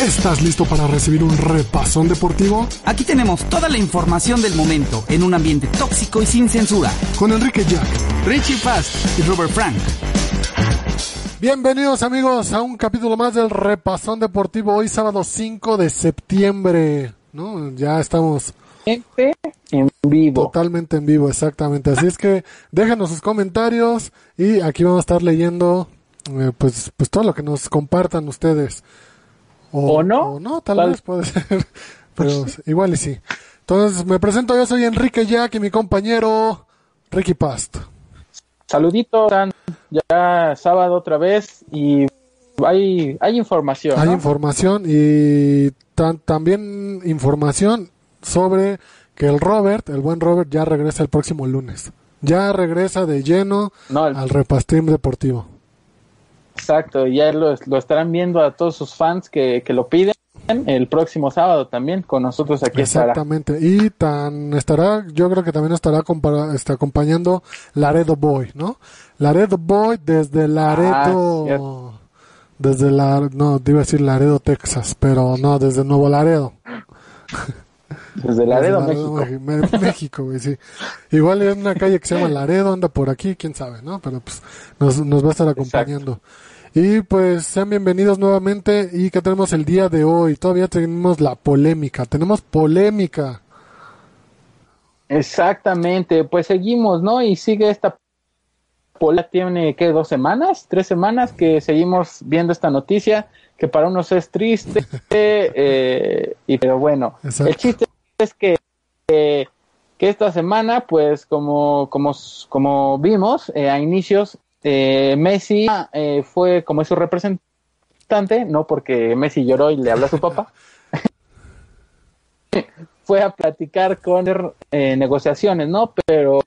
¿Estás listo para recibir un repasón deportivo? Aquí tenemos toda la información del momento en un ambiente tóxico y sin censura. Con Enrique Jack. Richie Fast y Robert Frank. Bienvenidos amigos a un capítulo más del repasón deportivo. Hoy sábado 5 de septiembre. ¿no? Ya estamos en vivo. totalmente en vivo, exactamente. Así es que déjenos sus comentarios y aquí vamos a estar leyendo eh, pues, pues todo lo que nos compartan ustedes. ¿O no? O no, tal, Tal- vez puede ser. Pero igual y sí. Entonces me presento, yo soy Enrique Jack y mi compañero Ricky Past. Saluditos, ya sábado otra vez y hay, hay información. Hay ¿no? información y tan- también información sobre que el Robert, el buen Robert, ya regresa el próximo lunes. Ya regresa de lleno No, el- al repastream deportivo. Exacto, ya lo, lo estarán viendo a todos sus fans que, que lo piden el próximo sábado también con nosotros aquí estará. Exactamente. Y tan estará, yo creo que también estará está acompañando Laredo Boy, ¿no? Laredo Boy desde Laredo, Ah, desde la, no, iba a decir Laredo, Texas, pero no, desde Nuevo Laredo. Desde Laredo, Desde México. Meji- Me- México, güey, sí. Igual hay una calle que se llama Laredo, anda por aquí, quién sabe, ¿no? Pero pues nos, nos va a estar acompañando. Y pues sean bienvenidos nuevamente. ¿Y que tenemos el día de hoy? Todavía tenemos la polémica. Tenemos polémica. Exactamente, pues seguimos, ¿no? Y sigue esta pola tiene que dos semanas, tres semanas que seguimos viendo esta noticia que para unos es triste, eh, y pero bueno, Exacto. el chiste es que eh, que esta semana, pues como como como vimos eh, a inicios, eh, Messi eh, fue como su representante, no porque Messi lloró y le habló a su papá, fue a platicar con eh, negociaciones, ¿no? Pero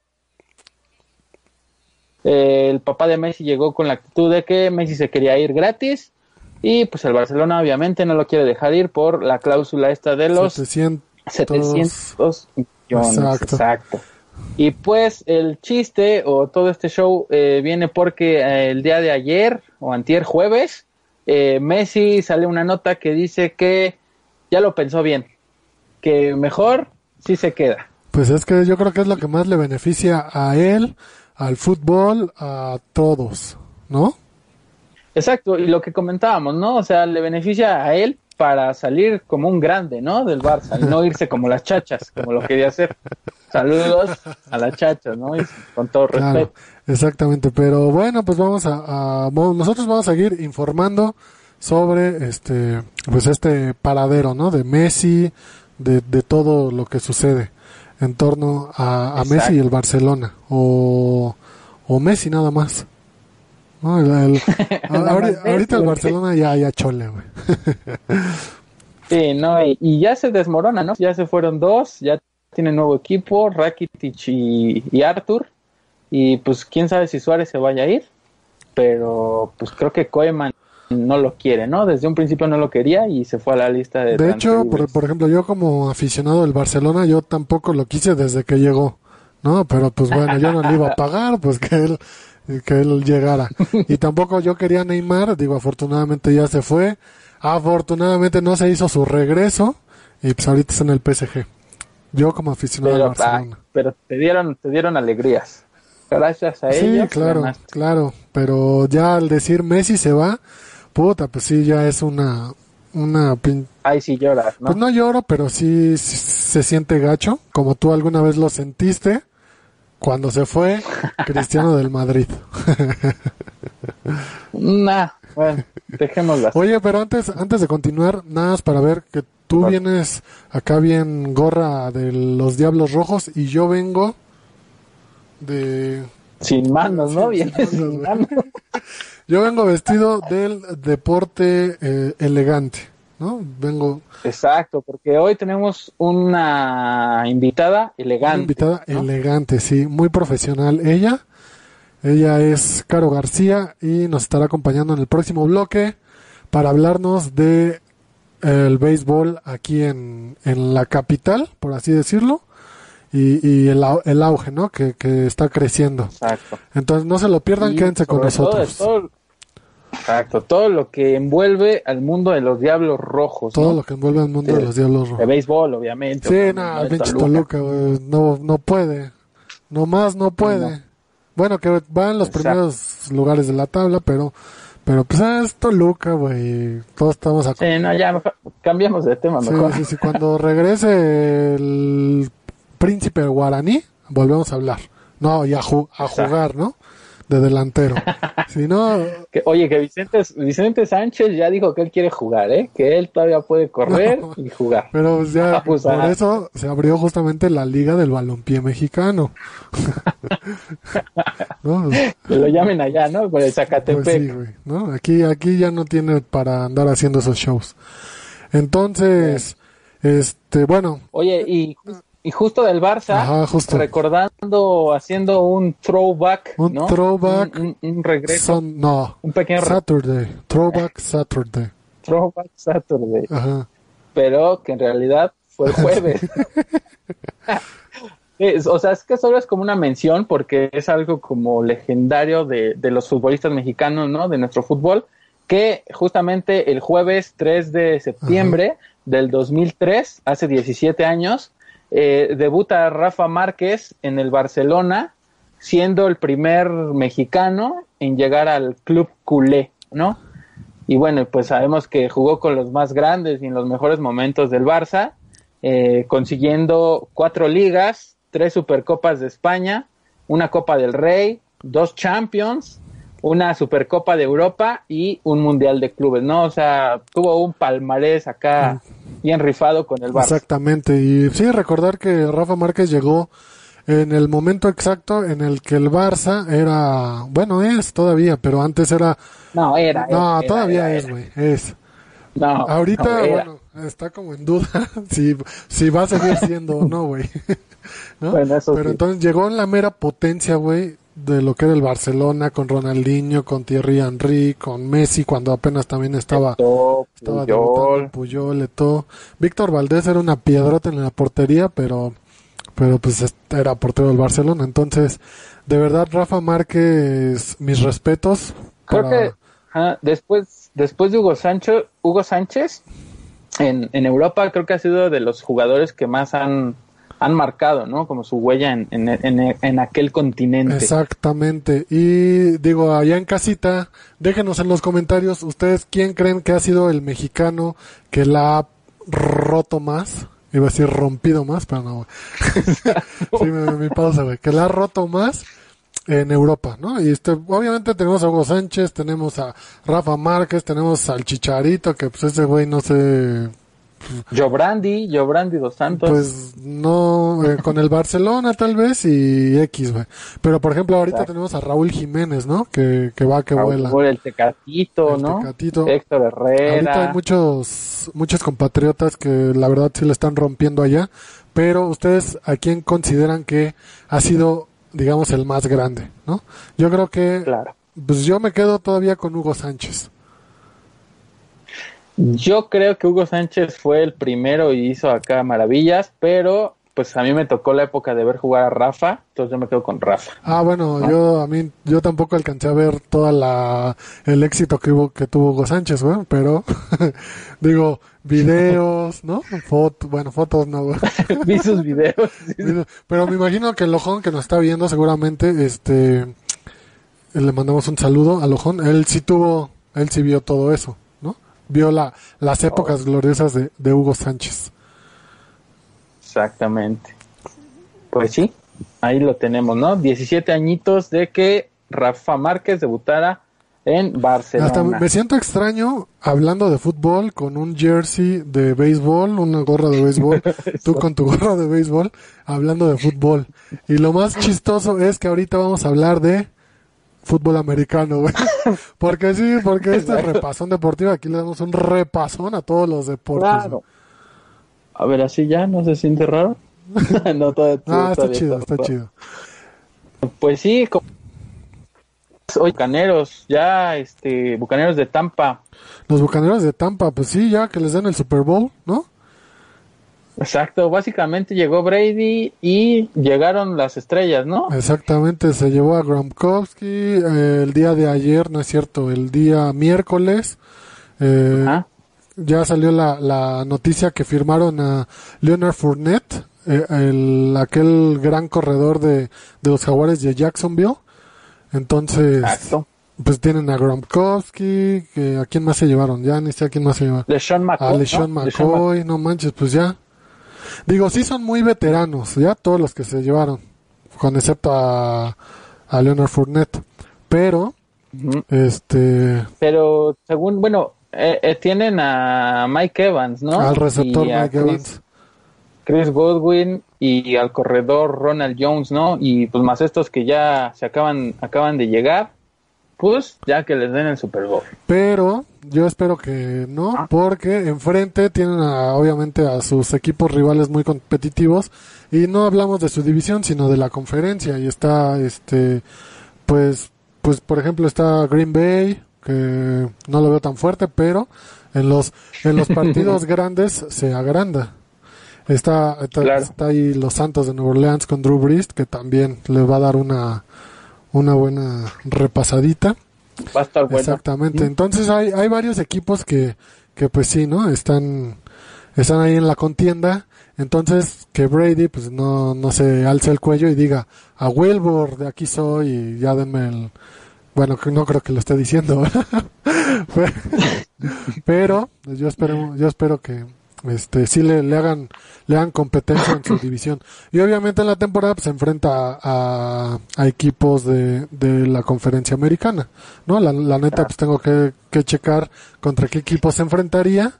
eh, el papá de Messi llegó con la actitud de que Messi se quería ir gratis y pues el Barcelona obviamente no lo quiere dejar ir por la cláusula esta de los 700. 700 millones. Exacto. Exacto. Y pues el chiste o todo este show eh, viene porque eh, el día de ayer o antier jueves, eh, Messi sale una nota que dice que ya lo pensó bien, que mejor sí se queda. Pues es que yo creo que es lo que más le beneficia a él, al fútbol, a todos, ¿no? Exacto, y lo que comentábamos, ¿no? O sea, le beneficia a él para salir como un grande, ¿no? Del Barça, y no irse como las chachas, como lo quería hacer. Saludos a las chachas, ¿no? Y con todo Claro, respeto. exactamente. Pero bueno, pues vamos a, nosotros vamos a seguir informando sobre este, pues este paradero, ¿no? De Messi, de, de todo lo que sucede en torno a, a. Messi y el Barcelona, o, o Messi nada más. No, el- el- ahorita el Barcelona ya, ya chole, güey. Sí, no, y, y ya se desmorona, ¿no? Ya se fueron dos, ya tiene nuevo equipo, Rakitic y, y Arthur, y pues quién sabe si Suárez se vaya a ir, pero pues creo que Koeman no lo quiere, ¿no? Desde un principio no lo quería y se fue a la lista de De hecho, por, por ejemplo, yo como aficionado del Barcelona, yo tampoco lo quise desde que llegó, ¿no? Pero pues bueno, yo no le iba a pagar, pues que él, que él llegara. Y tampoco yo quería a Neymar, digo, afortunadamente ya se fue. Afortunadamente no se hizo su regreso y pues ahorita está en el PSG. Yo como aficionado pero, del Barcelona. ah, pero te dieron, te dieron alegrías. Gracias a Sí, ellos. claro, ganaste. claro, pero ya al decir Messi se va, puta, pues sí, ya es una, una pin- Ahí sí lloras, ¿no? Pues no lloro, pero sí, sí se siente gacho, como tú alguna vez lo sentiste cuando se fue Cristiano del Madrid. Nah, Bueno, dejémoslo así. Oye, pero antes, antes de continuar, nada más para ver que tú vienes acá bien gorra de los Diablos Rojos y yo vengo de... Sin manos, ¿no? Vienes sin manos. Yo vengo vestido del deporte eh, elegante, ¿no? Vengo Exacto, porque hoy tenemos una invitada elegante. una invitada ¿no? elegante, sí, muy profesional ella. Ella es Caro García y nos estará acompañando en el próximo bloque para hablarnos de el béisbol aquí en, en la capital, por así decirlo, y, y el, el auge, ¿no? Que, que está creciendo. Exacto. Entonces no se lo pierdan, Y quédense con todo nosotros. todo- exacto, todo lo que envuelve al mundo de los diablos rojos. Todo ¿no? lo que envuelve al mundo de De- los Diablos De Rojos. béisbol, obviamente. Sí, obviamente, no, De pinche Toluca. Güey, no, no puede. Nomás no puede. No. Bueno, que va en los Exacto. primeros lugares de la tabla, pero pero pues ah, es Toluca, güey. Todos estamos a... Sí, no, ya, mejor- cambiamos de tema Sí, mejor. sí, sí, Cuando regrese el príncipe guaraní, volvemos a hablar. No, y a, ju- a jugar, ¿no? De delantero. Si no, Que, oye, que Vicente, Vicente Sánchez ya dijo que él quiere jugar, ¿eh? Que él todavía puede correr No. y jugar. pero pues ya, Ah, pues, por ah. eso se abrió justamente la Liga del Balompié Mexicano. ¿No? Que lo llamen allá, ¿no? Por el Zacatepec. Pues sí, güey, ¿no? Aquí, aquí ya no tiene para andar haciendo esos shows. Entonces, este, bueno, Oye, y, y justo del Barça, Ajá, justo. recordando, haciendo un throwback, Un ¿no? throwback. Un, un- un regreso, son, no, un pequeño Saturday, Throwback Saturday. throwback Saturday, Ajá. pero que en realidad fue el jueves. Es- o sea, es que solo es como una mención porque es algo como legendario de, de los futbolistas mexicanos, ¿no? De nuestro fútbol, que justamente el jueves 3 de septiembre del 2003, hace 17 años, eh, debuta Rafa Márquez en el Barcelona, siendo el primer mexicano en llegar al club culé, ¿no? Y bueno, pues sabemos que jugó con los más grandes y en los mejores momentos del Barça, eh, consiguiendo cuatro ligas, tres supercopas de España, una Copa del Rey, dos Champions, una Supercopa de Europa y un Mundial de Clubes, ¿no? O sea, tuvo un palmarés acá bien rifado con el Barça. Exactamente. Y sí, recordar que Rafa Márquez llegó en el momento exacto en el que el Barça era, bueno, es todavía, pero antes era, No, era. no, era, todavía era, es, güey, es. No, Ahorita, no, bueno, está como en duda si, si va a seguir siendo o no, güey. ¿No? Bueno, Pero sí. entonces llegó en la mera potencia, güey, de lo que era el Barcelona, con Ronaldinho, con Thierry Henry, con Messi, cuando apenas también estaba, Eto'o, estaba Puyol. Puyol. Víctor Valdés era una piedrota en la portería, pero, pero pues este era portero del Barcelona. Entonces, de verdad, Rafa Márquez, mis respetos. Creo para- que después, después de Hugo Sánchez, Hugo Sánchez, en, en Europa creo que ha sido de los jugadores que más han, han marcado, ¿no? Como su huella en, en, en, en aquel continente. Exactamente. Y digo, allá en casita, déjenos en los comentarios, ustedes quién creen que ha sido el mexicano que la ha roto más. Iba a decir rompido más, pero no. sí, mi, mi pausa, güey. Que la ha roto más en Europa, ¿no? Y este, obviamente tenemos a Hugo Sánchez, tenemos a Rafa Márquez, tenemos al Chicharito, que pues ese güey no sé, Jobrandi, Jobrandi dos Santos. pues no, eh, con el Barcelona tal vez y X, güey. Pero por ejemplo, ahorita Exacto. tenemos a Raúl Jiménez, ¿no? Que, que va, que Raúl, vuela. el Tecatito, El ¿no? Tecatito. Héctor Herrera. Ahorita hay muchos, muchos compatriotas que la verdad sí le están rompiendo allá. Pero ustedes, ¿a quién consideran que ha sido, digamos, el más grande, no? Yo creo que, Claro. pues yo me quedo todavía con Hugo Sánchez. Yo creo que Hugo Sánchez fue el primero y hizo acá maravillas, pero pues a mí me tocó la época de ver jugar a Rafa, entonces yo me quedo con Rafa. Ah, bueno, yo a mí yo tampoco alcancé a ver toda la el éxito que hubo que tuvo Hugo Sánchez, güey, pero digo, videos, ¿no? Fotos, bueno, fotos no, güey. Vi sus videos. Video- Pero me imagino que el Ojón que nos está viendo seguramente este le mandamos un saludo al Ojón, él sí tuvo, él sí vio todo eso. Vio la las épocas gloriosas de, de Hugo Sánchez. Exactamente. Pues sí, ahí lo tenemos, ¿no? 17 añitos de que Rafa Márquez debutara en Barcelona. Hasta me siento extraño hablando de fútbol con un jersey de béisbol, una gorra de béisbol, tú con tu gorra de béisbol, hablando de fútbol. Y lo más chistoso es que ahorita vamos a hablar de fútbol americano, güey. Porque sí, porque este repasón deportivo, aquí le damos un repasón a todos los deportes. Claro. A ver, así ya, ¿no se siente raro? no, todo, Ah, está chido, está todo. chido. Pues sí, como- hoy Bucaneros, ya este Bucaneros de Tampa. Los bucaneros de Tampa, pues sí, ya que les den el Super Bowl, ¿no? Exacto, básicamente llegó Brady y llegaron las estrellas, ¿no? Exactamente, se llevó a Gronkowski eh, el día de ayer, no es cierto, el día miércoles. eh, ya salió la, la noticia que firmaron a Leonard Fournette, eh, el, aquel gran corredor de, de los jaguares de Jacksonville. Entonces, Exacto. pues tienen a Gronkowski, que, ¿a quién más se llevaron? Ya ni sé a quién más se llevaron. LeSean McCoy. A LeSean Mc- McCoy, no manches, pues ya. Digo, sí son muy veteranos, ya todos los que se llevaron, con excepto a, a Leonard Fournette. Pero, este, Pero según, bueno, eh, eh, tienen a Mike Evans, ¿no? al receptor Mike Chris- Evans. Chris Godwin y al corredor Ronald Jones, ¿no? Y pues más estos que ya se acaban acaban de llegar, pues ya que les den el Super Bowl. Pero yo espero que no, Ah. porque enfrente tienen a, obviamente a sus equipos rivales muy competitivos y no hablamos de su división, sino de la conferencia y está este pues pues por ejemplo está Green Bay que no lo veo tan fuerte, pero en los en los partidos grandes se agranda. Está, está, Claro. está ahí los Santos de Nueva Orleans con Drew Brees que también le va a dar una una buena repasadita. Va a estar bueno. Exactamente. Entonces hay, hay varios equipos que, que pues sí, ¿no? Están, están ahí en la contienda. Entonces que Brady pues no, no se alce el cuello y diga, a Wilbur de aquí soy y ya denme el... Bueno, que no creo que lo esté diciendo. Pero yo espero, yo espero que este sí le, le hagan le hagan competencia en su división. Y obviamente en la temporada pues, se enfrenta a, a, equipos de, de la conferencia americana. ¿no? La, la neta pues tengo que, que checar contra qué equipo se enfrentaría.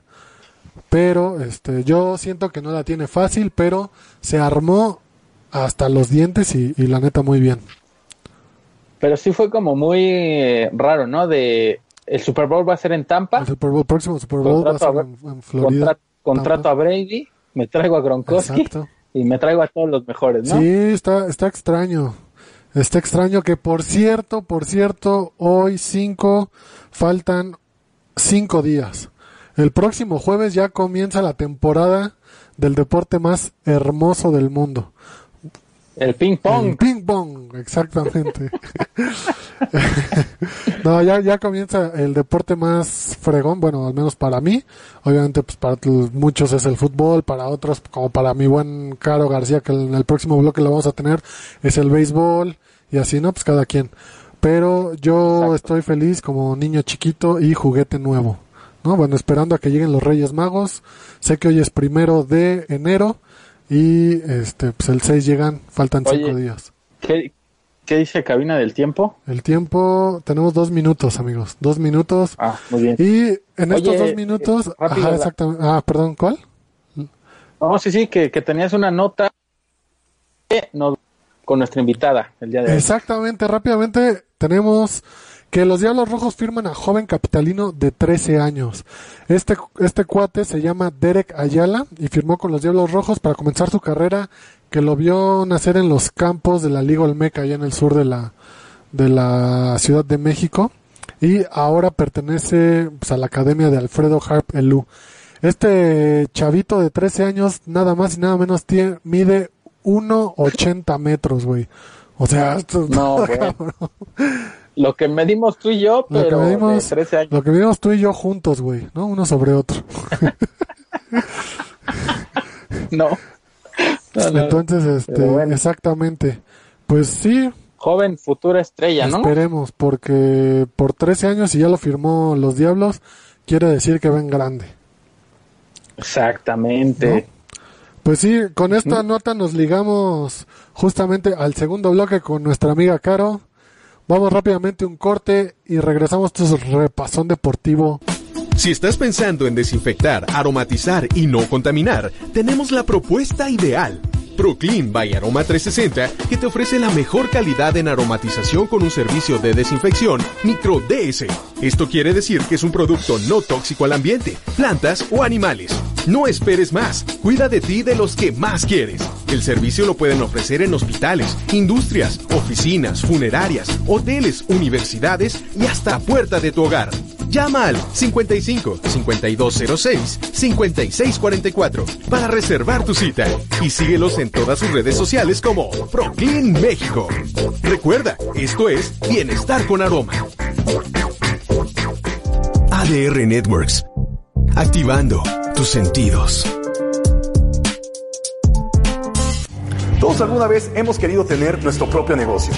Pero este yo siento que no la tiene fácil, pero se armó hasta los dientes y, y la neta muy bien. Pero sí fue como muy eh, raro, ¿no? De el Super Bowl va a ser en Tampa. El Super Bowl, próximo Super Bowl va a ser en Florida. Contra- contrato a Brady, me traigo a Gronkowski Exacto. y me traigo a todos los mejores, ¿no? Sí, está, está extraño. Está extraño que, por cierto, por cierto, hoy cinco, faltan cinco días. El próximo jueves ya comienza la temporada del deporte más hermoso del mundo. El ping pong. El ping pong, exactamente. no, ya, ya comienza el deporte más fregón, bueno, al menos para mí. Obviamente, pues para muchos es el fútbol, para otros, como para mi buen Caro García, que en el próximo bloque lo vamos a tener, es el béisbol, y así, ¿no? Pues cada quien. Pero yo Exacto. estoy feliz como niño chiquito y juguete nuevo. ¿no? Bueno, esperando a que lleguen los Reyes Magos. Sé que hoy es primero de enero y este pues el 6 llegan, faltan Oye. cinco días. ¿Qué, qué dice cabina del tiempo? El tiempo, tenemos dos minutos, amigos, dos minutos. Ah, muy bien. Y en Oye, estos dos eh, minutos, rápido, ajá, exactamente. Ah, perdón, ¿cuál? No, sí, sí, que, que tenías una nota que nos- con nuestra invitada el día de hoy. Exactamente, rápidamente tenemos que los Diablos Rojos firman a joven capitalino de 13 años. Este, este cuate se llama Derek Ayala y firmó con los Diablos Rojos para comenzar su carrera que lo vio nacer en los campos de la Liga Olmeca, allá en el sur de la, de la Ciudad de México. Y ahora pertenece pues, a la Academia de Alfredo Harp Elú. Este chavito de 13 años, nada más y nada menos, tiene, mide 1,80 metros, güey. O sea, esto No, cabrón. Lo que medimos tú y yo, Lo que pero medimos- de 13 años. Lo que vimos tú y yo juntos, güey, ¿no? Uno sobre otro. No. No, no. Entonces, este, Pero bueno. exactamente. Pues sí, Joven, futura estrella, ¿no? esperemos, porque por 13 años y ya lo firmó los Diablos, quiere decir que ven grande. Exactamente. Pues sí, con esta nota nos ligamos justamente al segundo bloque con nuestra amiga Caro, Vamos rápidamente un corte y regresamos a tu repasón deportivo. Si estás pensando en desinfectar, aromatizar y no contaminar, tenemos la propuesta ideal. Proclean by Aroma 360 que te ofrece la mejor calidad en aromatización con un servicio de desinfección micro DS. Esto quiere decir que es un producto no tóxico al ambiente, plantas o animales. No esperes más. Cuida de ti y de los que más quieres. El servicio lo pueden ofrecer en hospitales, industrias, oficinas, funerarias, hoteles, universidades y hasta puerta de tu hogar. Llama al 55 5206 5644 para reservar tu cita y síguelos en todas sus redes sociales como Proclean México. Recuerda, esto es Bienestar con Aroma. ADR Networks. Activando tus sentidos. Todos alguna vez hemos querido tener nuestro propio negocio,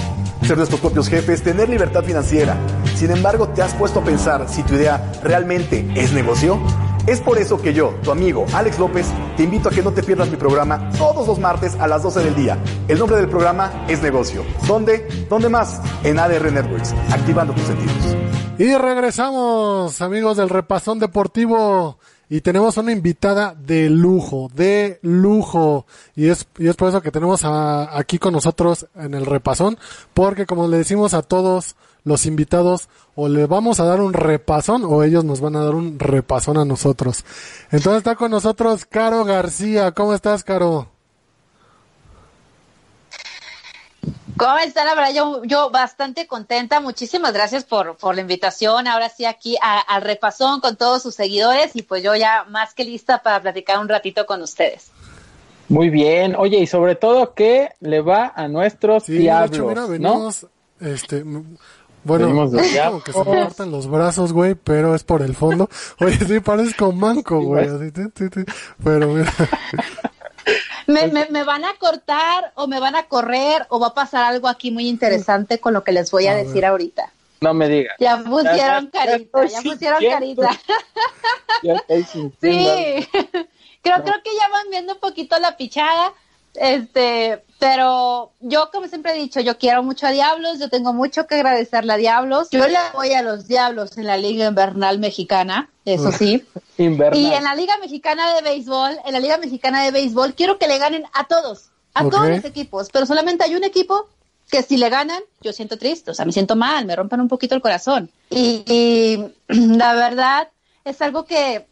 ser nuestros propios jefes, tener libertad financiera. Sin embargo, ¿te has puesto a pensar si tu idea realmente es negocio? Es por eso que yo, tu amigo Alex López, te invito a que no te pierdas mi programa todos los martes a las 12 del día. El nombre del programa es Negocio. ¿Dónde? ¿Dónde más? En ADR Networks, activando tus sentidos. Y regresamos, amigos del Repasón Deportivo. Y tenemos una invitada de lujo, de lujo. Y es, y es por eso que tenemos a- aquí con nosotros en el repasón. Porque como le decimos a todos los invitados, o le vamos a dar un repasón o ellos nos van a dar un repasón a nosotros. Entonces está con nosotros Caro García. ¿Cómo estás, Caro? ¿Cómo está? La verdad, yo, yo bastante contenta. Muchísimas gracias por, por la invitación. Ahora sí, aquí a- al repasón con todos sus seguidores y pues yo ya más que lista para platicar un ratito con ustedes. Muy bien. Oye, y sobre todo que le va a nuestros Sí, diablos, hecho, mira, ¿no? venimos, este, bueno, Venimos como que se me parten los brazos, güey, pero es por el fondo. Oye, sí, parezco manco, güey, así, ti, ti, ti. pero mira, ¿Me, me, me van a cortar o me van a correr o va a pasar algo aquí muy interesante con lo que les voy a, A decir ver. ahorita? No me digas. Ya pusieron carita, ya pusieron carita. Ya estoy. Sí, creo, creo que ya van viendo un poquito la pichada, este, pero yo como siempre he dicho, yo quiero mucho a Diablos, yo tengo mucho que agradecerle a Diablos, yo le voy a los Diablos en la Liga Invernal Mexicana, eso sí, Invernal. y en la Liga Mexicana de Béisbol, en la Liga Mexicana de Béisbol, quiero que le ganen a todos, a todos los equipos, pero solamente hay un equipo que si le ganan, yo siento triste, o sea, me siento mal, me rompen un poquito el corazón. Y, y la verdad es algo que,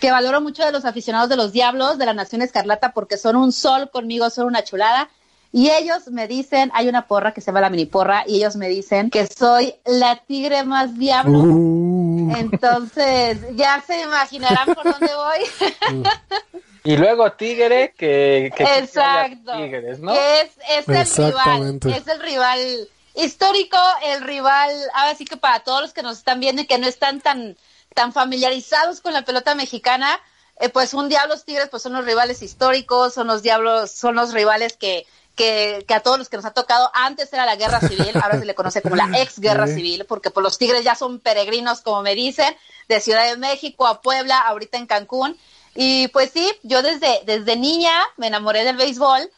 que valoro mucho de los aficionados de los Diablos, de la Nación Escarlata, porque son un sol conmigo, son una chulada. Y ellos me dicen, hay una porra que se llama la mini porra, y ellos me dicen que soy la tigre más diablo. uh, Entonces, ya se imaginarán por dónde voy. Y luego Tigre, que, Exacto. Tigres, ¿no? Que es, es el rival, es el rival histórico, el rival, ahora sí que para todos los que nos están viendo y que no están tan, tan familiarizados con la pelota mexicana, eh, pues un Diablos Tigres pues son los rivales históricos, son los Diablos, son los rivales que, que, que a todos los que nos ha tocado, antes era la guerra civil, ahora se le conoce como la ex guerra civil, porque pues los Tigres ya son peregrinos, como me dicen, de Ciudad de México a Puebla, ahorita en Cancún. Y pues sí, yo desde, desde niña me enamoré del béisbol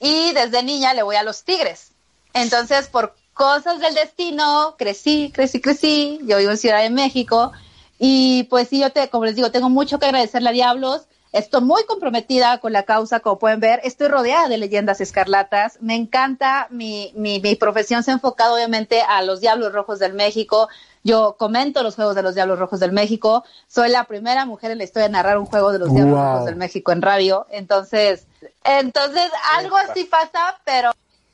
y desde niña le voy a los Tigres. Entonces, por cosas del destino, crecí, crecí, crecí. Yo vivo en Ciudad de México y pues sí, yo te, como les digo, tengo mucho que agradecerle a Diablos. Estoy muy comprometida con la causa, como pueden ver. Estoy rodeada de leyendas escarlatas. Me encanta, mi, mi, mi profesión se ha enfocado obviamente a los Diablos Rojos del México. Yo comento los juegos de los Diablos Rojos del México. Soy la primera mujer en la historia de narrar un juego de los Diablos. Rojos del México en radio. Entonces, entonces algo así pasa, pero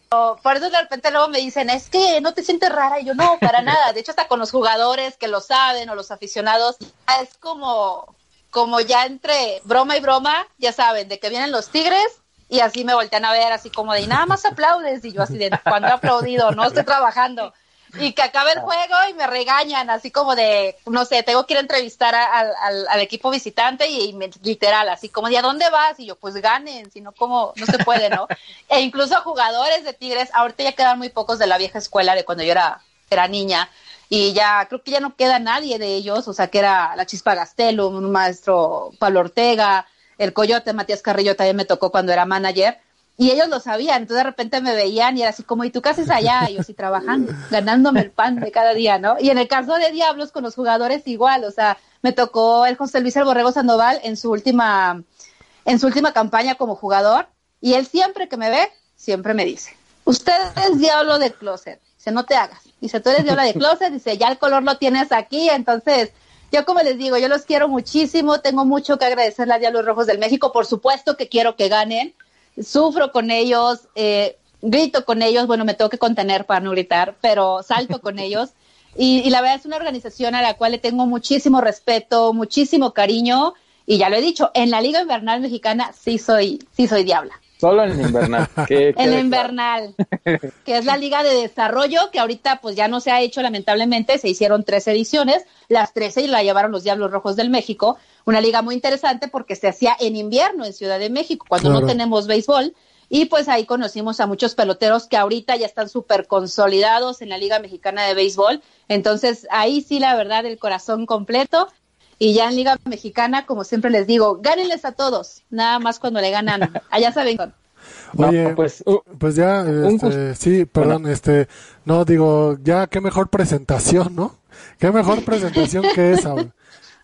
por eso de repente luego me dicen, es que no te sientes rara. Y yo, no, para nada. De hecho, hasta con los jugadores que lo saben o los aficionados, es como, como ya entre broma y broma, ya saben, de que vienen los tigres y así me voltean a ver, así como de, y nada más aplaudes. Y yo así de, cuando aplaudido, no estoy trabajando. Y que acabe el juego y me regañan, así como de, no sé, tengo que ir a entrevistar a- al, al- al equipo visitante y, me- literal, así como de, ¿a dónde vas? Y yo, pues ganen, si no, como, no se puede, ¿no? e incluso jugadores de Tigres, ahorita ya quedan muy pocos de la vieja escuela de cuando yo era, era niña. Y ya, creo que ya no queda nadie de ellos, o sea, que era la Chispa Gastelum, un maestro Pablo Ortega, el Coyote Matías Carrillo también me tocó cuando era manager. Y ellos lo sabían, entonces de repente me veían y era así como, ¿y tú qué haces allá? Y yo sí trabajando, ganándome el pan de cada día, ¿no? Y en el caso de Diablos con los jugadores igual, o sea, me tocó el José Luis El Borrego Sandoval en su última, en su última campaña como jugador, y él siempre que me ve, siempre me dice, usted es diablo de closet, dice, no te hagas, dice, tú eres diablo de closet, dice, ya el color lo tienes aquí, entonces yo como les digo, yo los quiero muchísimo, tengo mucho que agradecerle a Diablos Rojos del México, por supuesto que quiero que ganen, sufro con ellos, eh, grito con ellos, bueno, me tengo que contener para no gritar, pero salto con ellos. Y, y, la verdad es una organización a la cual le tengo muchísimo respeto, muchísimo cariño, y ya lo he dicho, en la Liga Invernal Mexicana sí soy, sí soy diabla. Solo en invernal. Que, en invernal, que es la liga de desarrollo, que ahorita pues ya no se ha hecho lamentablemente, se hicieron tres ediciones, las 13 la llevaron los Diablos Rojos del México, una liga muy interesante porque se hacía en invierno en Ciudad de México, cuando claro. no tenemos béisbol, y pues ahí conocimos a muchos peloteros que ahorita ya están súper consolidados en la Liga Mexicana de Béisbol, entonces ahí sí la verdad el corazón completo, y ya en Liga Mexicana, como siempre les digo, gánenles a todos, nada más cuando le ganan. Allá saben. Oye, no, pues, uh, pues ya, este, sí, perdón, bueno. este, no digo, ya qué mejor presentación, ¿no? Qué mejor presentación que esa.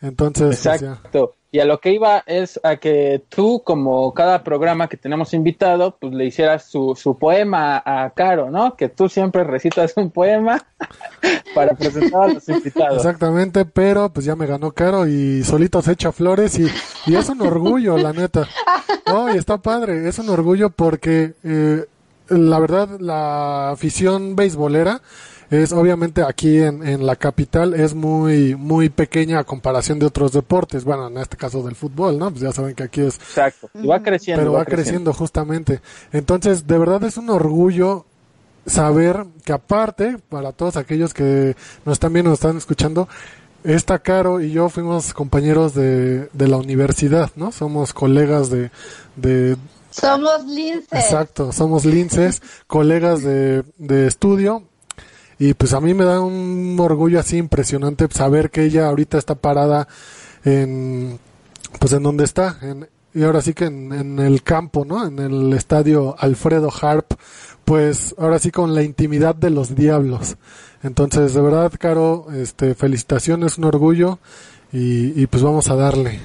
Entonces, exacto. Pues ya. Y a lo que iba es a que tú, como cada programa que tenemos invitado, pues le hicieras su, su poema a Caro, ¿no? Que tú siempre recitas un poema para presentar a los invitados. Exactamente, pero pues ya me ganó Caro y solito se echa flores y, y es un orgullo, la neta. No, y está padre, es un orgullo porque eh, la verdad la afición beisbolera es obviamente aquí en, en, la capital es muy muy pequeña a comparación de otros deportes. Bueno en este caso del fútbol no pues ya saben que aquí es exacto. Y va creciendo pero va, va creciendo. creciendo justamente. Entonces de verdad es un orgullo saber que aparte para todos aquellos que nos están viendo nos están escuchando esta Caro y yo fuimos compañeros de, de la universidad no somos colegas de, de somos linces. Exacto, somos linces, colegas de, de estudio y pues a mí me da un orgullo así impresionante saber que ella ahorita está parada en pues en donde está en, y ahora sí que en, el campo no en el estadio Alfredo Harp pues ahora sí con la intimidad de los diablos. Entonces de verdad Caro este felicitaciones un orgullo y pues vamos a darle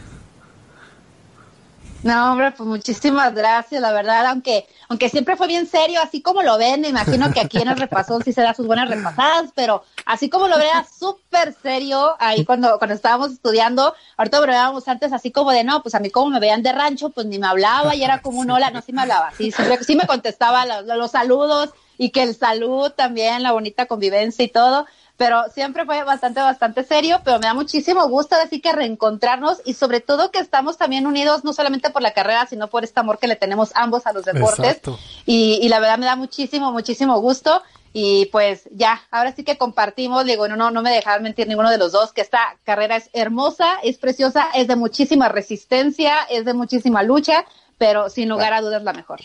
no, hombre, pues muchísimas gracias, la verdad, aunque, aunque siempre fue bien serio, así como lo ven, me imagino que aquí en el repasón sí se da sus buenas repasadas, pero así como lo vea súper serio ahí cuando, cuando estábamos estudiando, ahorita veíamos antes así como de, no, pues a mí como me veían de rancho, pues ni me hablaba y era como un hola, no, sí me hablaba, sí, siempre, sí me contestaba los saludos y que el salud también, la bonita convivencia y todo, pero siempre fue bastante, bastante serio, pero me da muchísimo gusto decir que reencontrarnos y sobre todo que estamos también unidos no solamente por la carrera, sino por este amor que le tenemos ambos a los deportes. Y, y, la verdad me da muchísimo, muchísimo gusto. Y pues ya, ahora sí que compartimos, digo, no, no, no me dejaron mentir ninguno de los dos, que esta carrera es hermosa, es preciosa, es de muchísima resistencia, es de muchísima lucha, pero sin lugar a dudas la mejor.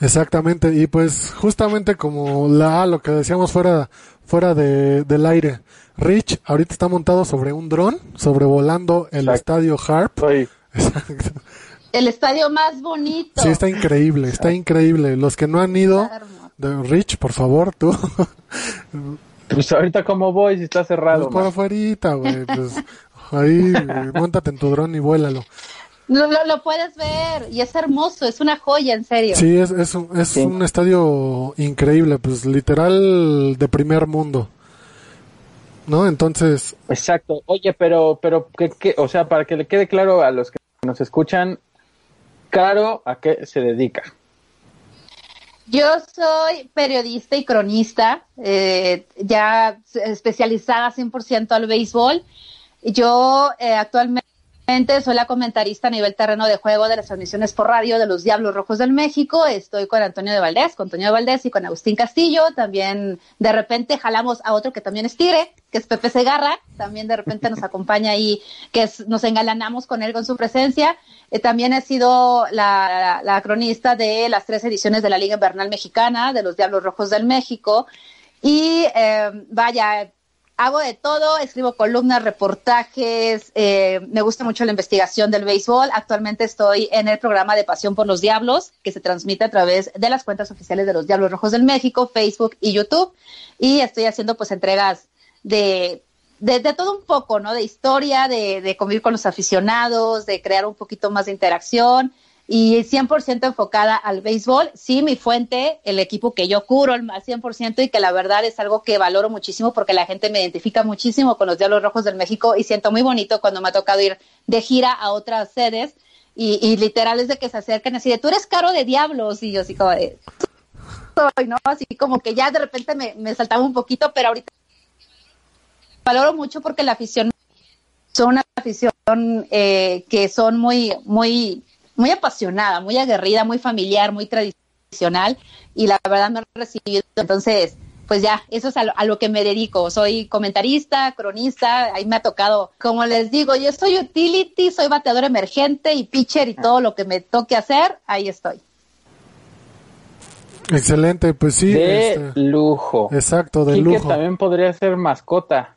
Exactamente, y pues justamente como la lo que decíamos fuera fuera de, del aire. Rich ahorita está montado sobre un dron, sobrevolando el Exacto. estadio Harp. Exacto. El estadio más bonito. Sí, está increíble, está increíble. Los que no han ido, de Rich, por favor, tú. Pues ahorita como voy si está cerrado. Pues por afuera, güey. Pues ahí, montate en tu dron y vuélalo. Lo, lo, lo, puedes ver y es hermoso, es una joya, en serio. Sí, es, es, un, es sí. un estadio increíble, pues literal de primer mundo. ¿No? Entonces. Exacto. Oye, pero, pero, ¿qué, qué? o sea, para que le quede claro a los que nos escuchan, Caro, ¿a qué se dedica? Yo soy periodista y cronista, eh, ya especializada 100% al béisbol. Yo eh, actualmente soy la comentarista a nivel terreno de juego de las transmisiones por radio de los Diablos Rojos del México. Estoy con Antonio de Valdés, con Antonio de Valdés y con Agustín Castillo. También de repente jalamos a otro que también es Tigre, que es Pepe Segarra. También de repente nos acompaña ahí, que nos engalanamos con él con su presencia. Eh, también he sido la, cronista de las tres ediciones de la Liga Invernal Mexicana, de los Diablos Rojos del México. Y eh, vaya, hago de todo, escribo columnas, reportajes, eh, me gusta mucho la investigación del béisbol. Actualmente estoy en el programa de Pasión por los Diablos, que se transmite a través de las cuentas oficiales de los Diablos Rojos del México, Facebook y YouTube. Y estoy haciendo pues entregas de, de, de todo un poco, ¿no? De historia, de, de convivir con los aficionados, de crear un poquito más de interacción y 100% enfocada al béisbol. Sí, mi fuente, el equipo que yo curo al 100% y que la verdad es algo que valoro muchísimo porque la gente me identifica muchísimo con los Diablos Rojos del México y siento muy bonito cuando me ha tocado ir de gira a otras sedes y, y literal es de que se acercan así de, tú eres caro de Diablos y yo así como. Así como que ya de repente me, me saltaba un poquito, pero ahorita valoro mucho porque la afición son una afición eh, que son muy, muy muy apasionada, muy aguerrida, muy familiar, muy tradicional y la verdad me han recibido. Entonces, pues ya, eso es a lo, a lo, que me dedico. Soy comentarista, cronista, ahí me ha tocado, como les digo, yo soy utility, soy bateador emergente y pitcher y todo lo que me toque hacer, ahí estoy. Excelente, pues sí. De este, lujo. Exacto, de Quique lujo. también podría ser mascota.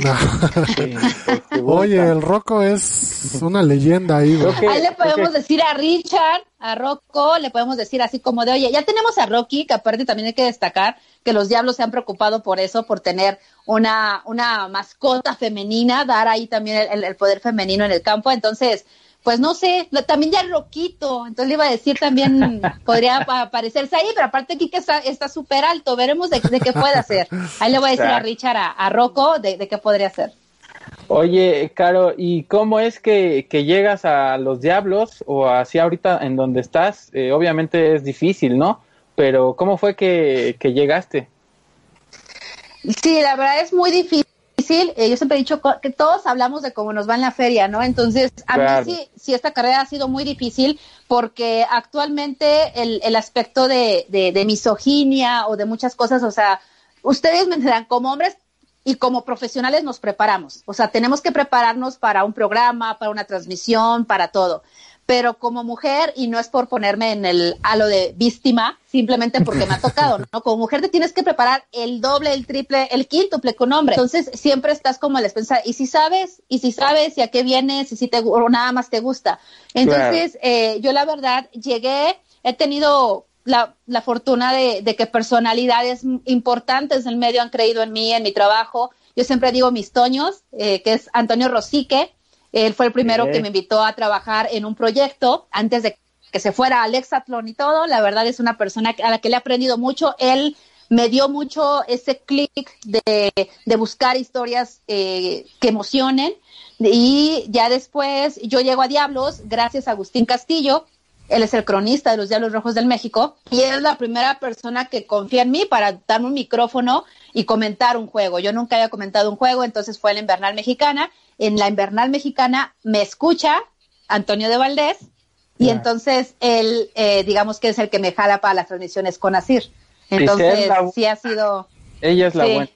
Sí, Oye, el Rocco es una leyenda ahí. Que, ahí le podemos okay. decir a Richard, a Rocco, le podemos decir así como de, oye, ya tenemos a Rocky, que aparte también hay que destacar que los diablos se han preocupado por eso, por tener una, una mascota femenina, dar ahí también el, el poder femenino en el campo. Entonces, pues no sé, también ya Roquito, entonces le iba a decir también, podría aparecerse ahí, pero aparte Kike está súper alto, veremos de, de, qué puede hacer. Ahí le voy a decir a Richard, a, a Rocco, de, de, qué podría hacer. Oye, Caro, ¿y cómo es que, que llegas a los Diablos o así ahorita en donde estás? Eh, obviamente es difícil, ¿no? Pero ¿cómo fue que, que llegaste? Sí, la verdad es muy difícil difícil. Eh, yo siempre he dicho que todos hablamos de cómo nos va en la feria, ¿no? Entonces, a claro. mí sí, sí, esta carrera ha sido muy difícil porque actualmente el, el aspecto de, de, de, misoginia o de muchas cosas, o sea, ustedes me dirán, como hombres y como profesionales nos preparamos. O sea, tenemos que prepararnos para un programa, para una transmisión, para todo pero como mujer, y no es por ponerme en el halo de víctima, simplemente porque me ha tocado, ¿no? Como mujer te tienes que preparar el doble, el triple, el quíntuple con hombre. Entonces, siempre estás como a la expensa, y si sabes, y si sabes, y a qué vienes, y si te, o nada más te gusta. Entonces, claro. eh, yo la verdad llegué, he tenido la, la fortuna de, de, que personalidades importantes del medio han creído en mí, en mi trabajo. Yo siempre digo mis toños, eh, que es Antonio Rosique, él fue el primero sí. que me invitó a trabajar en un proyecto antes de que se fuera al Exatlón y todo. La verdad es una persona a la que le he aprendido mucho. Él me dio mucho ese clic de, de, buscar historias eh, que emocionen. Y ya después yo llego a Diablos gracias a Agustín Castillo. Él es el cronista de los Diablos Rojos del México y es la primera persona que confía en mí para darme un micrófono y comentar un juego. Yo nunca había comentado un juego, entonces fue la Invernal Mexicana en la invernal mexicana me escucha Antonio de Valdés y yeah. entonces él, eh, digamos que es el que me jala para las transmisiones con Asir. Entonces, la... sí ha sido... Ella es la sí. buena.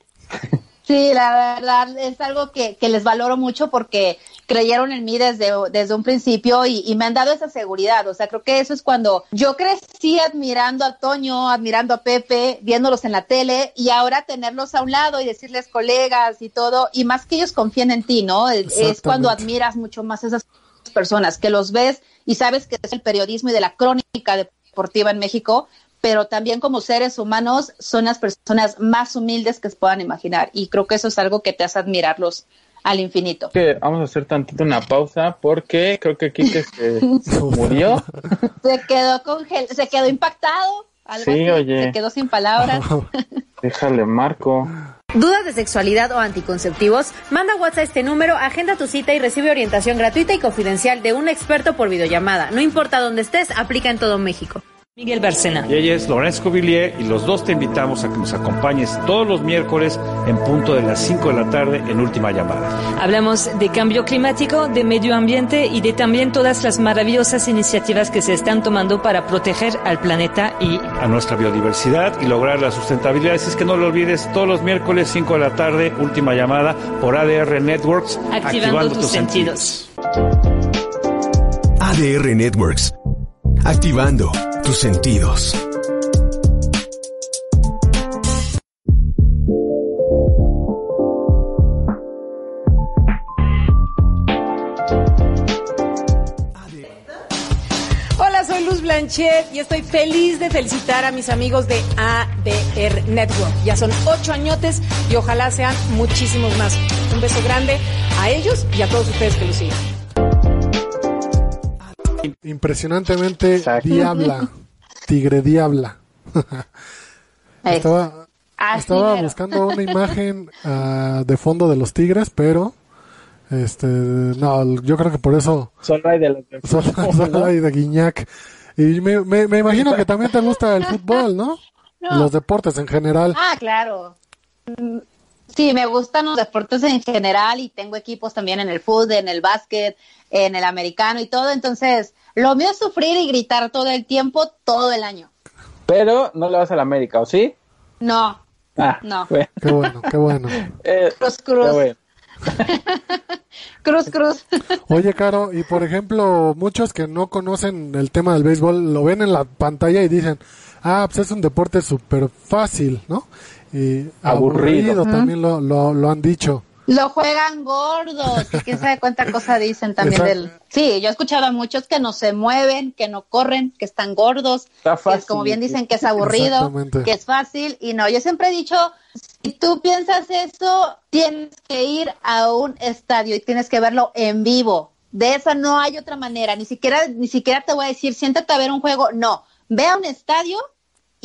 sí, la verdad es algo que, que, les valoro mucho porque creyeron en mí desde, desde un principio y, y, me han dado esa seguridad. O sea, creo que eso es cuando yo crecí admirando a Toño, admirando a Pepe, viéndolos en la tele y ahora tenerlos a un lado y decirles colegas y todo, y más que ellos confíen en ti, ¿no? Es cuando admiras mucho más a esas personas, que los ves y sabes que es el periodismo y de la crónica deportiva en México, pero también como seres humanos son las personas más humildes que se puedan imaginar y creo que eso es algo que te hace admirarlos al infinito. Que vamos a hacer tantito una pausa porque creo que Kike se murió. Se quedó congel se quedó impactado. Algo sí, así. oye. Se quedó sin palabras. Déjale, Marco. ¿Dudas de sexualidad o anticonceptivos? Manda WhatsApp a este número, agenda tu cita y recibe orientación gratuita y confidencial de un experto por videollamada. No importa dónde estés, aplica en todo México. Miguel Barcena. Y ella es Lorenzo Villiers y los dos te invitamos a que nos acompañes todos los miércoles en punto de las 5 de la tarde en Última Llamada. Hablamos de cambio climático, de medio ambiente y de también todas las maravillosas iniciativas que se están tomando para proteger al planeta y a nuestra biodiversidad y lograr la sustentabilidad. Así es que no lo olvides, todos los miércoles 5 de la tarde, Última Llamada por ADR Networks, activando, activando tus, tus sentidos. sentidos. ADR Networks, activando tus sentidos. Hola, soy Luz Blanchet y estoy feliz de felicitar a mis amigos de ADR Network. Ya son ocho añotes y ojalá sean muchísimos más. Un beso grande a ellos y a todos ustedes que lo sigan. Impresionantemente diabla. Tigre diabla. estaba estaba buscando una imagen ah, de fondo de los tigres, pero este no, yo creo que por eso Solo hay de los de solo, solo hay de Guiñac. Y me, me, me imagino que también te gusta el fútbol, ¿no? No. Los deportes en general. Ah, claro. Sí, me gustan los deportes en general y tengo equipos también en el fútbol, en el básquet, en el americano y todo. Entonces, lo mío es sufrir y gritar todo el tiempo, todo el año. Pero no le vas a la América, ¿o sí? No, Ah, no. bueno. Qué bueno, qué bueno. Eh, Cruz, cruz. qué bueno. Cruz, cruz. Oye, Caro, y por ejemplo, muchos que no conocen el tema del béisbol lo ven en la pantalla y dicen, ah, pues es un deporte súper fácil, ¿no? Y Aburrido. aburrido, también lo, lo, lo han dicho. Lo juegan gordos y quién sabe cuánta cosa dicen también Exacto. del... Sí, yo he escuchado a muchos que no se mueven, que no corren, que están gordos, Está que fácil. es, como bien dicen que es aburrido, Exactamente. que es fácil y no, yo siempre he dicho, si tú piensas eso, tienes que ir a un estadio y tienes que verlo en vivo. De esa no hay otra manera, ni siquiera ni siquiera te voy a decir, siéntate a ver un juego, no, ve a un estadio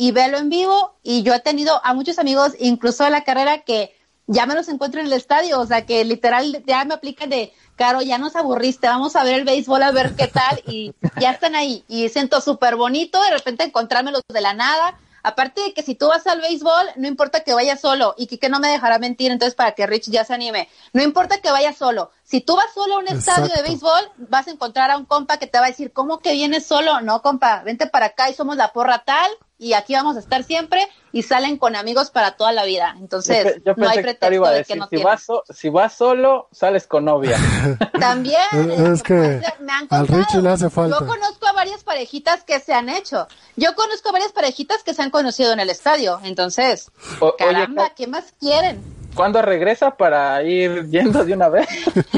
y velo en vivo. Y yo he tenido a muchos amigos, incluso de la carrera, que ya me los encuentro en el estadio, o sea que literal ya me aplican de, Caro, ya nos aburriste, vamos a ver el béisbol a ver qué tal y ya están ahí. Y siento súper bonito de repente encontrármelos de la nada. Aparte de que si tú vas al béisbol, no importa que vayas solo, y que no me dejará mentir, entonces para que Rich ya se anime, no importa que vayas solo, si tú vas solo a un estadio de béisbol, vas a encontrar a un compa que te va a decir, ¿cómo que vienes solo? No, compa, vente para acá y somos la porra tal, y aquí vamos a estar siempre, y salen con amigos para toda la vida. Entonces, yo, pe- yo no hay que pretexto iba a de que no si, tienes. vas so- si vas solo, sales con novia. También. Es- que me han al contado. Richie le hace falta. Yo conozco a varias parejitas que se han hecho. Yo conozco a varias parejitas que se han conocido en el estadio. Entonces, O- caramba, Ca- ¿qué más quieren? ¿Cuándo regresa para ir yendo de una vez?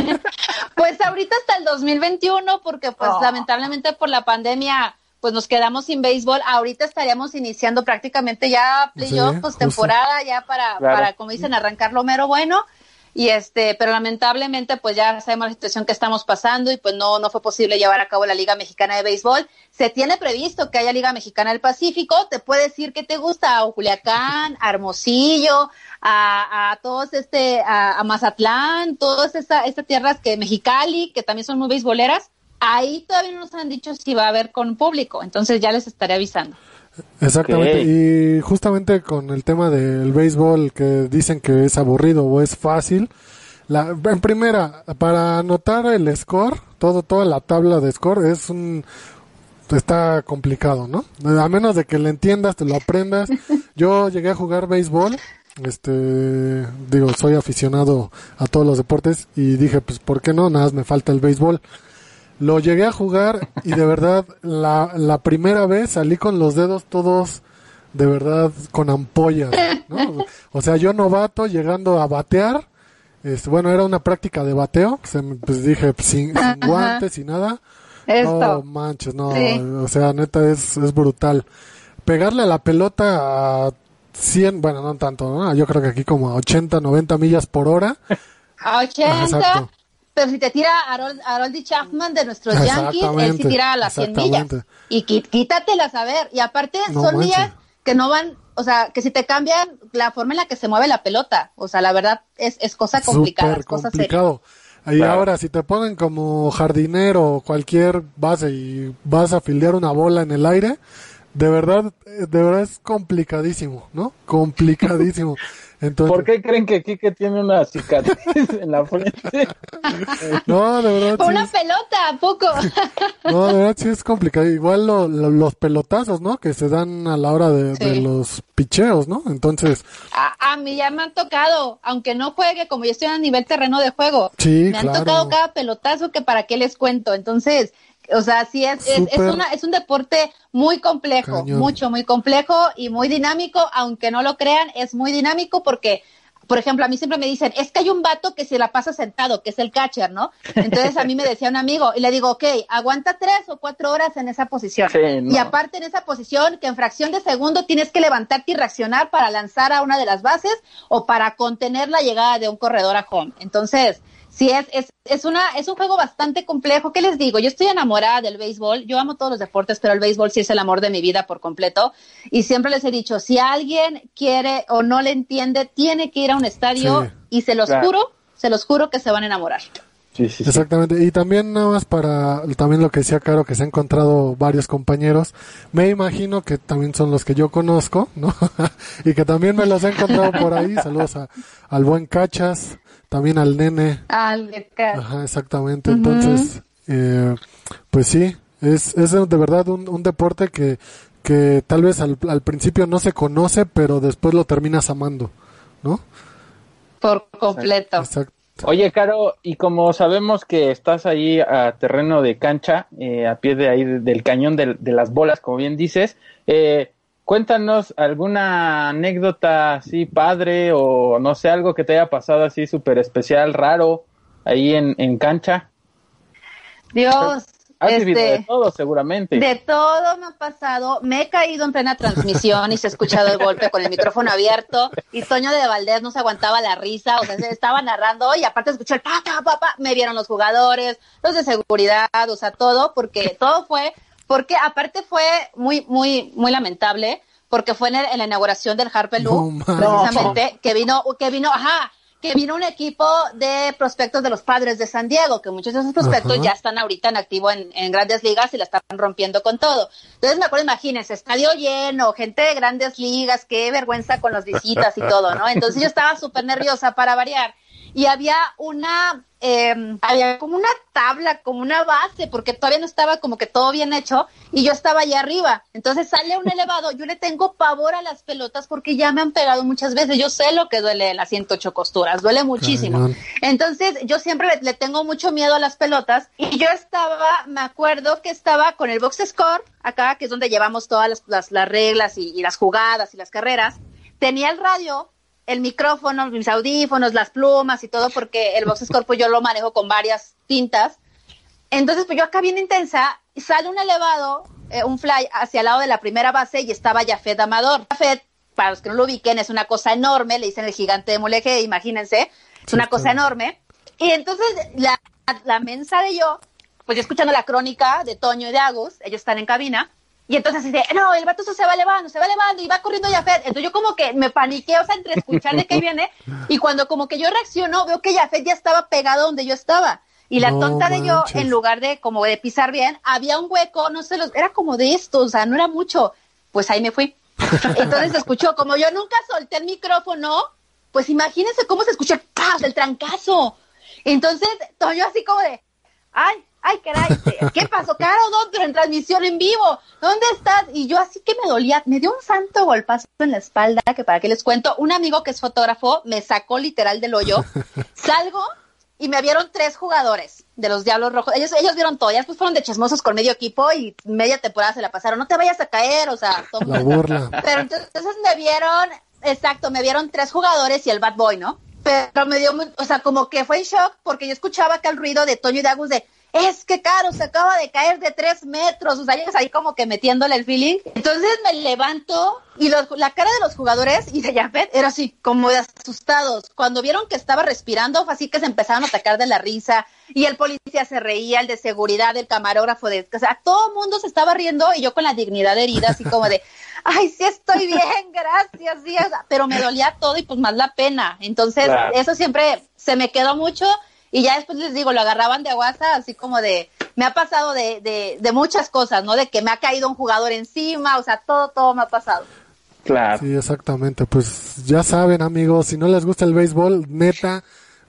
Pues ahorita hasta el 2021, porque pues Oh. lamentablemente por la pandemia, pues nos quedamos sin béisbol. Ahorita estaríamos iniciando prácticamente ya playoff, Sí, pues temporada, ya para, Claro. para, como dicen, arrancar lo mero bueno. Y este, pero lamentablemente, pues ya sabemos la situación que estamos pasando y pues no, no fue posible llevar a cabo la Liga Mexicana de Béisbol. Se tiene previsto que haya Liga Mexicana del Pacífico. Te puede decir que te gusta a Culiacán, a Hermosillo, a, a todos este, a, a Mazatlán, todas estas estas tierras que Mexicali, que también son muy beisboleras. Ahí todavía no nos han dicho si va a haber con público, entonces ya les estaré avisando. Exactamente. Y justamente con el tema del béisbol que dicen que es aburrido o es fácil. La, en primera, para anotar el score, todo, toda la tabla de score es un, está complicado, ¿no? A menos de que le entiendas, te lo aprendas. Yo llegué a jugar béisbol, este, digo, soy aficionado a todos los deportes y dije, pues, ¿por qué no? Nada más me falta el béisbol. Lo llegué a jugar y de verdad la, la primera vez salí con los dedos todos de verdad con ampollas, ¿no? O sea, yo novato llegando a batear, este, bueno, era una práctica de bateo, se me- pues dije, pues, sin, sin guantes y nada. No Esto. manches, no, Sí. o sea, neta es, es brutal. Pegarle a la pelota a 100, bueno, no tanto, ¿no? Yo creo que aquí como a 80, 90 millas por hora. A 80, Exacto. Pero si te tira Harold, Harold Chapman de nuestros Yankees, él sí tira a las 100 millas. Y qui- quítatelas a ver. Y aparte No son manches. millas que no van, o sea, que si te cambian la forma en la que se mueve la pelota. O sea, la verdad es, es cosa complicada, Súper es cosa seria. complicado. Y Claro. ahora, si te ponen como jardinero o cualquier base y vas a fildear una bola en el aire, de verdad, de verdad es complicadísimo, ¿no? Complicadísimo. Entonces, ¿Por qué creen que Kike tiene una cicatriz en la frente? no, de verdad, Por sí una es- pelota, ¿a poco? no, de verdad sí es complicado. Igual lo- lo- los pelotazos, ¿no? Que se dan a la hora de, de Sí. los picheos, ¿no? Entonces, A, a mí ya me han tocado, aunque no juegue, como yo estoy a nivel terreno de juego, Sí, me han claro. tocado cada pelotazo que para qué les cuento. Entonces, o sea, sí es, es, es, una, es un deporte muy complejo, Cañón. mucho, muy complejo y muy dinámico, aunque no lo crean, es muy dinámico porque por ejemplo, a mí siempre me dicen, es que hay un vato que se la pasa sentado, que es el catcher, ¿no? Entonces a mí me decía un amigo y le digo, ok, aguanta tres o cuatro horas en esa posición. Sí, no. Y aparte en esa posición, que en fracción de segundo tienes que levantarte y reaccionar para lanzar a una de las bases o para contener la llegada de un corredor a home. Entonces, sí es, es, es una, es un juego bastante complejo. ¿Qué les digo? Yo estoy enamorada del béisbol. Yo amo todos los deportes, pero el béisbol sí es el amor de mi vida por completo. Y siempre les he dicho, si alguien quiere o no le entiende, tiene que ir a un estadio Sí. y se los Claro. juro, se los juro que se van a enamorar. Exactamente. Y también nada más para también lo que decía Caro, que se ha encontrado varios compañeros. Me imagino que también son los que yo conozco, ¿no? y que también me los he encontrado por ahí. Saludos a- al buen Cachas, también al nene. Al- Ajá, exactamente. Entonces, eh, pues sí, es, es de verdad un, un deporte que, que tal vez al, al principio no se conoce, pero después lo terminas amando, ¿no? Por completo. Exacto. Oye, Caro, y como sabemos que estás ahí a terreno de cancha, eh, a pie de ahí de- del cañón del- de, las bolas, como bien dices, eh, cuéntanos alguna anécdota así padre o no sé, algo que te haya pasado así súper especial, raro, ahí en, en cancha. Dios, Has vivido de este, todo, seguramente. de todo me ha pasado. Me he caído en plena transmisión y se ha escuchado el golpe con el micrófono abierto. Y Toño de Valdés no se aguantaba la risa, o sea, se estaba narrando y aparte escuchó el pa, pa, pa, pa. Me vieron los jugadores, los de seguridad, o sea, todo, porque todo fue, porque aparte fue muy, muy, muy lamentable, porque fue en, el- en la inauguración del Harper Lou, precisamente, que vino, que vino, ajá, que vino un equipo de prospectos de los padres de San Diego, que muchos de esos prospectos Ajá. ya están ahorita en activo en, en grandes ligas y la están rompiendo con todo. Entonces me acuerdo, imagínense, estadio lleno, gente de grandes ligas, qué vergüenza con las visitas y todo, ¿no? Entonces yo estaba súper nerviosa para variar. Y había una, eh, había como una tabla, como una base, porque todavía no estaba como que todo bien hecho, y yo estaba allá arriba. Entonces sale un elevado, yo le tengo pavor a las pelotas porque ya me han pegado muchas veces. Yo sé lo que duele las 108 costuras, duele muchísimo. Entonces, yo siempre le, le tengo mucho miedo a las pelotas y yo estaba, me acuerdo que estaba con el box score, acá, que es donde llevamos todas las, las- las reglas y, y las jugadas y las carreras. Tenía el radio, el micrófono, mis audífonos, las plumas y todo, porque el box score pues yo lo manejo con varias tintas. Entonces, pues yo acá bien intensa, sale un elevado, eh, un fly hacia el lado de la primera base y estaba Jafet Amador. Jafet, para los que no lo ubiquen, es una cosa enorme, le dicen el gigante de Mulegé, imagínense, es una cosa enorme. Y entonces la, la mensa de yo, pues yo escuchando la crónica de Toño y de Agus, ellos están en cabina, y entonces dice, no, el vato se va elevando, se va elevando y va corriendo Jafet. Entonces yo como que me paniqué, o sea, entre escuchar de qué viene, y cuando como que yo reacciono, veo que Jafet ya estaba pegado donde yo estaba. Y la No tonta de yo, manches. en lugar de como de pisar bien, había un hueco, no sé, los, era como de esto, o sea, no era mucho. Pues ahí me fui. Entonces escuchó, como yo nunca solté el micrófono, pues imagínense cómo se escuchó el el trancazo. Entonces, todo yo así como de, ay, ay, caray, ¿qué pasó, Caro? ¿Dónde? Pero en transmisión en vivo, ¿dónde estás? Y yo así que me dolía, me dio un santo golpazo en la espalda, que para qué les cuento, un amigo que es fotógrafo me sacó literal del hoyo, salgo y me vieron tres jugadores de los Diablos Rojos. Ellos, ellos vieron todo, ya después fueron de chismosos con medio equipo y media temporada se la pasaron. No te vayas a caer, o sea, todo La burla. pero entonces, entonces me vieron, exacto, me vieron tres jugadores y el bad boy, ¿no? Pero me dio, muy- o sea, como que fue en shock porque yo escuchaba acá el ruido de Toño y de Agus de, es que caro, se acaba de caer de tres metros, o sea, ellos ahí como que metiéndole el feeling. Entonces me levanto y los- la cara de los jugadores y de Jafet era así, como de asustados. Cuando vieron que estaba respirando, fue así que se empezaron a atacar de la risa y el policía se reía, el de seguridad, el camarógrafo, de, o sea, todo el mundo se estaba riendo y yo con la dignidad herida, así como de, ay, sí estoy bien, gracias, sea, pero me dolía todo y pues más la pena. Entonces, Claro. eso siempre se me quedó mucho y ya después les digo, lo agarraban de aguasa, así como de, me ha pasado de, de, de muchas cosas, ¿no? De que me ha caído un jugador encima, o sea, todo, todo me ha pasado. Claro. Sí, exactamente. Pues ya saben, amigos, si no les gusta el béisbol, neta,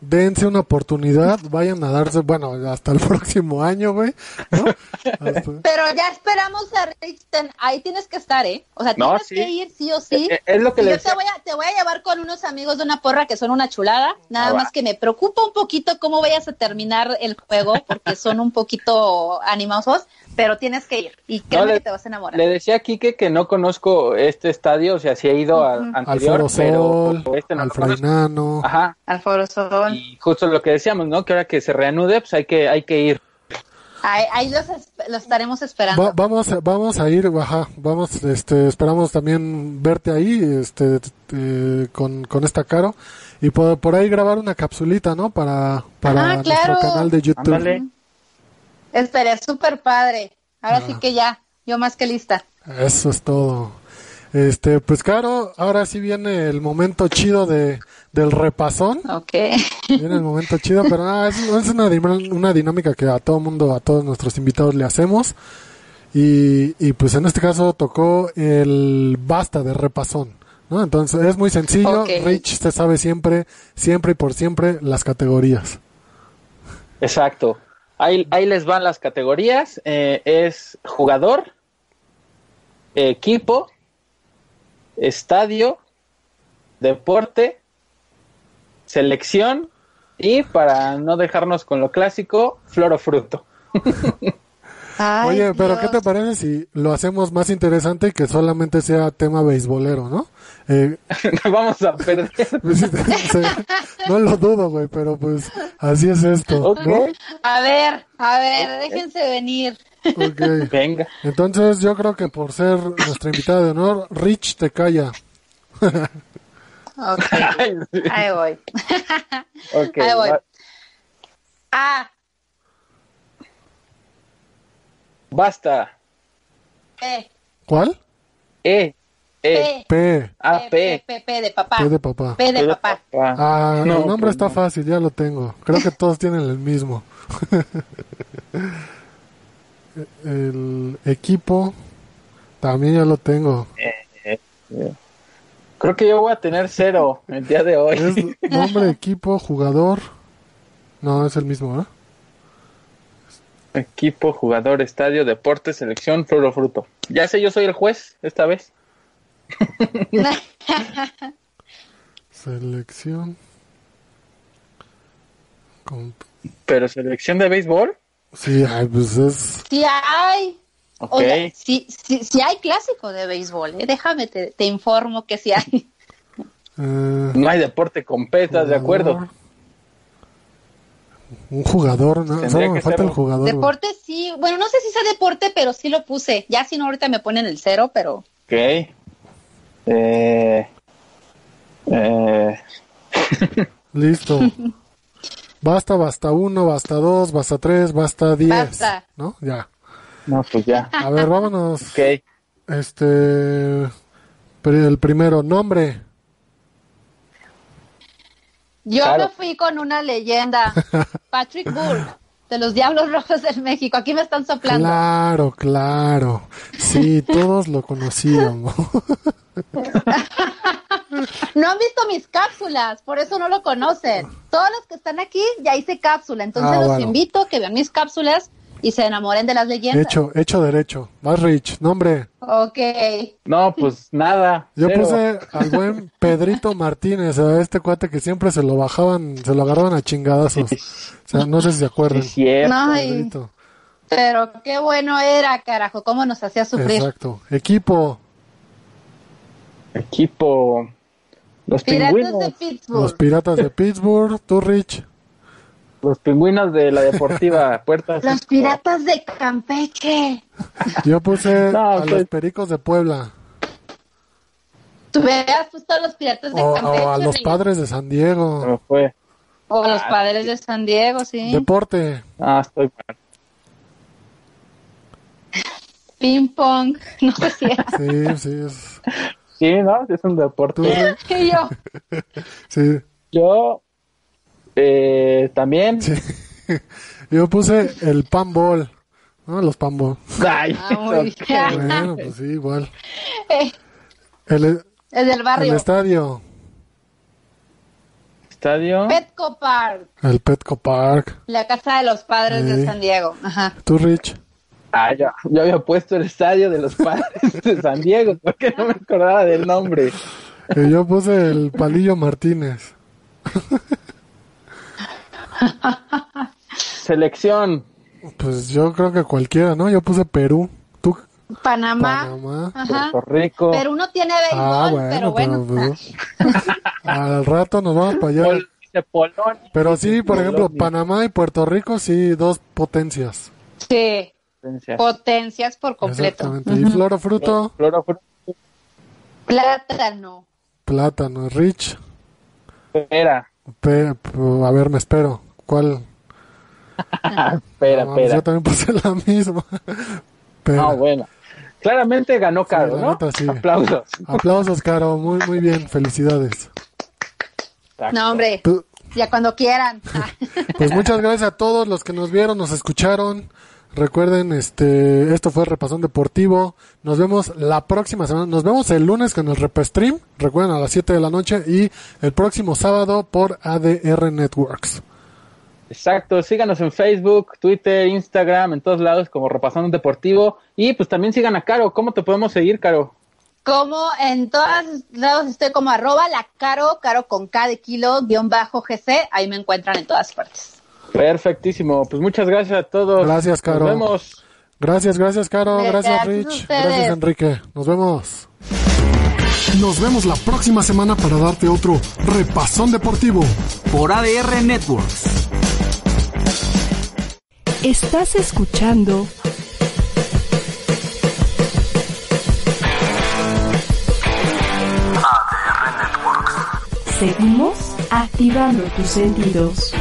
dense una oportunidad, vayan a darse, bueno, hasta el próximo año, güey. ¿no? Hasta- Pero ya esperamos a Richten, ahí tienes que estar, ¿eh? O sea, No, tienes sí. que ir sí o sí. Eh, eh, es lo que Y le yo te voy, a, te voy a llevar con unos amigos de una porra que son una chulada, nada Ah, va. más que me preocupa un poquito cómo vayas a terminar el juego, porque son un poquito animosos, pero tienes que ir y créeme No, le- que te vas a enamorar. Le decía a Quique que no conozco este estadio, o sea, si he ido al Ujú. Al anterior, Foro Sol, pero este no al. Frainano. Ajá, Al Foro Sol. y justo lo que decíamos, ¿no? Que ahora que se reanude, pues hay que, hay que ir. Ahí, ahí los, los estaremos esperando. Va- vamos, a- vamos a ir, ajá, vamos, este, esperamos también verte ahí, este, eh, con, con esta caro y por, por ahí grabar una capsulita, ¿no? Para, para Ah, claro. nuestro canal de YouTube. Ándale. Esperé, súper padre. Ahora sí que ya, yo más que lista. Eso es todo. Este, pues claro, ahora sí viene el momento chido de, del repasón. Ok. Viene el momento chido, pero nada, es, es una, dinámica que a todo mundo, a todos nuestros invitados le hacemos. Y, y pues en este caso tocó el basta de repasón. ¿no? Entonces es muy sencillo. Rich se sabe siempre, siempre y por siempre las categorías. Exacto. Ahí, ahí les van las categorías. Eh, es jugador, equipo, estadio, deporte, selección y para no dejarnos con lo clásico, flor o fruto. Ay, Oye, pero ¿qué te Dios. parece si lo hacemos más interesante y que solamente sea tema beisbolero, ¿no? Eh, Vamos a perder. pues no lo dudo, güey, pero pues así es esto, Ok. ¿no? A ver, a ver, déjense venir. Ok. Venga. Entonces yo creo que por ser nuestra invitada de honor, Rich te calla. Ok, ahí voy. Ahí voy. va- A, basta. P, ¿Cuál? E, E, P, P. A, P, P. P, P de papá. P de papá. P de papá. Ah, No, el nombre está no. fácil, ya lo tengo. Creo que todos tienen el mismo. el equipo también ya lo tengo. Creo que yo voy a tener cero el día de hoy. Es nombre, equipo, jugador. No, es el mismo, ¿eh? Equipo, jugador, estadio, deporte, selección, flor o fruto. Ya sé, yo soy el juez esta vez. Selección. Con- Pero selección de béisbol. Sí, ay, pues es. Sí hay. Ok. Oye, sí, sí, sí hay clásico de béisbol, ¿eh? Déjame, te, te informo que sí hay. eh, No hay deporte con petas, de acuerdo. Un jugador, ¿no? Solo me falta ser el un- jugador. güey. Deporte sí, bueno, no sé si sea deporte, pero sí lo puse. Ya si no, ahorita me ponen el cero, pero... Ok. Eh, eh, Listo. Basta, basta uno, basta dos, basta tres, basta diez. Basta. ¿No? Ya. no, pues ya. A ver, vámonos. Ok. Este. El primero, nombre. Yo Claro. me fui con una leyenda, Patrick Bull, de los Diablos Rojos del México. Aquí me están soplando. Claro, claro. Sí, todos lo conocíamos. No han visto mis cápsulas, por eso no lo conocen. Todos los que están aquí ya hice cápsula, entonces Ah, los bueno. invito a que vean mis cápsulas y se enamoren de las leyendas. hecho, hecho derecho. Más Rich. Nombre. Ok. No, pues nada. Yo cero. puse al buen Pedrito Martínez, a este cuate que siempre se lo bajaban, se lo agarraban a chingadazos. O sea, no sé si se acuerdan. Sí, Pedrito. pero qué bueno era, carajo, cómo nos hacía sufrir. Exacto. Equipo. Equipo. Los Piratas pingüinos. de Pittsburgh. Los Piratas de Pittsburgh. Tú, Rich. Los pingüinos de la deportiva Puerta. Los piratas de Campeche. Yo puse No, a pues- los Pericos de Puebla. Tú hubieras puesto a los piratas de O, Campeche. o a los. Padres de San Diego. fue. O a los padres de San Diego, sí. Deporte. Ah, estoy mal. Ping pong. No sé si. Sí, sí, es. Sí, ¿no? Es un Tú, deporte. Y yo, Sí. Yo eh, también. Sí. Yo puse el panball. ¿No? Los panball. Ay, Ah. Bueno, pues sí, igual. eh, El, es del el barrio. estadio. Estadio. Petco Park. El Petco Park. La casa de los padres Sí. de San Diego. Ajá. Tú, Rich. Ah, yo, yo había puesto el estadio de los padres de San Diego, porque no me acordaba del nombre. Y yo puse el Palillo Martínez. Selección. Pues yo creo que cualquiera, ¿no? Yo puse Perú. ¿Tú? Panamá. Panamá. Ajá. Puerto Rico. Perú no tiene béisbol, Ah, bueno, pero bueno. pues, al rato nos vamos para allá. Pol- dice Polonia. Pero sí, por ejemplo. Panamá y Puerto Rico, sí, dos potencias. Sí, Potencia. potencias por completo. Exactamente. Y floro fruto, Floro, fruto, Plátano. plátano, rich. Espera, Pe- p- a ver, me espero. ¿Cuál? espera, No, espera. Yo también puse la misma. Pera. No, bueno. Claramente ganó Caro, ¿no? neta, sí. Aplausos. Aplausos, Caro. Muy, muy bien. Felicidades. No, hombre, ya cuando quieran. Pues muchas gracias a todos los que nos vieron, nos escucharon. Recuerden, este, esto fue Repasón Deportivo. Nos vemos la próxima semana. Nos vemos el lunes con el Repestream. Recuerden a las 7 de la noche y el próximo sábado por ADR Networks. Exacto, síganos en Facebook, Twitter, Instagram, en todos lados como Repasando Deportivo. Y pues también sigan a Caro. ¿Cómo te podemos seguir, Caro? Como en todos lados estoy como arroba la caro, caro con K de kilo, guion bajo GC, ahí me encuentran en todas partes. Perfectísimo. Pues muchas gracias a todos. Gracias, Caro. Nos vemos. Gracias, gracias, Caro. Gracias, Rich. Gracias, Enrique. Nos vemos. Nos vemos la próxima semana para darte otro repasón deportivo. Por ADR Networks. Estás escuchando Seguimos activando tus sentidos.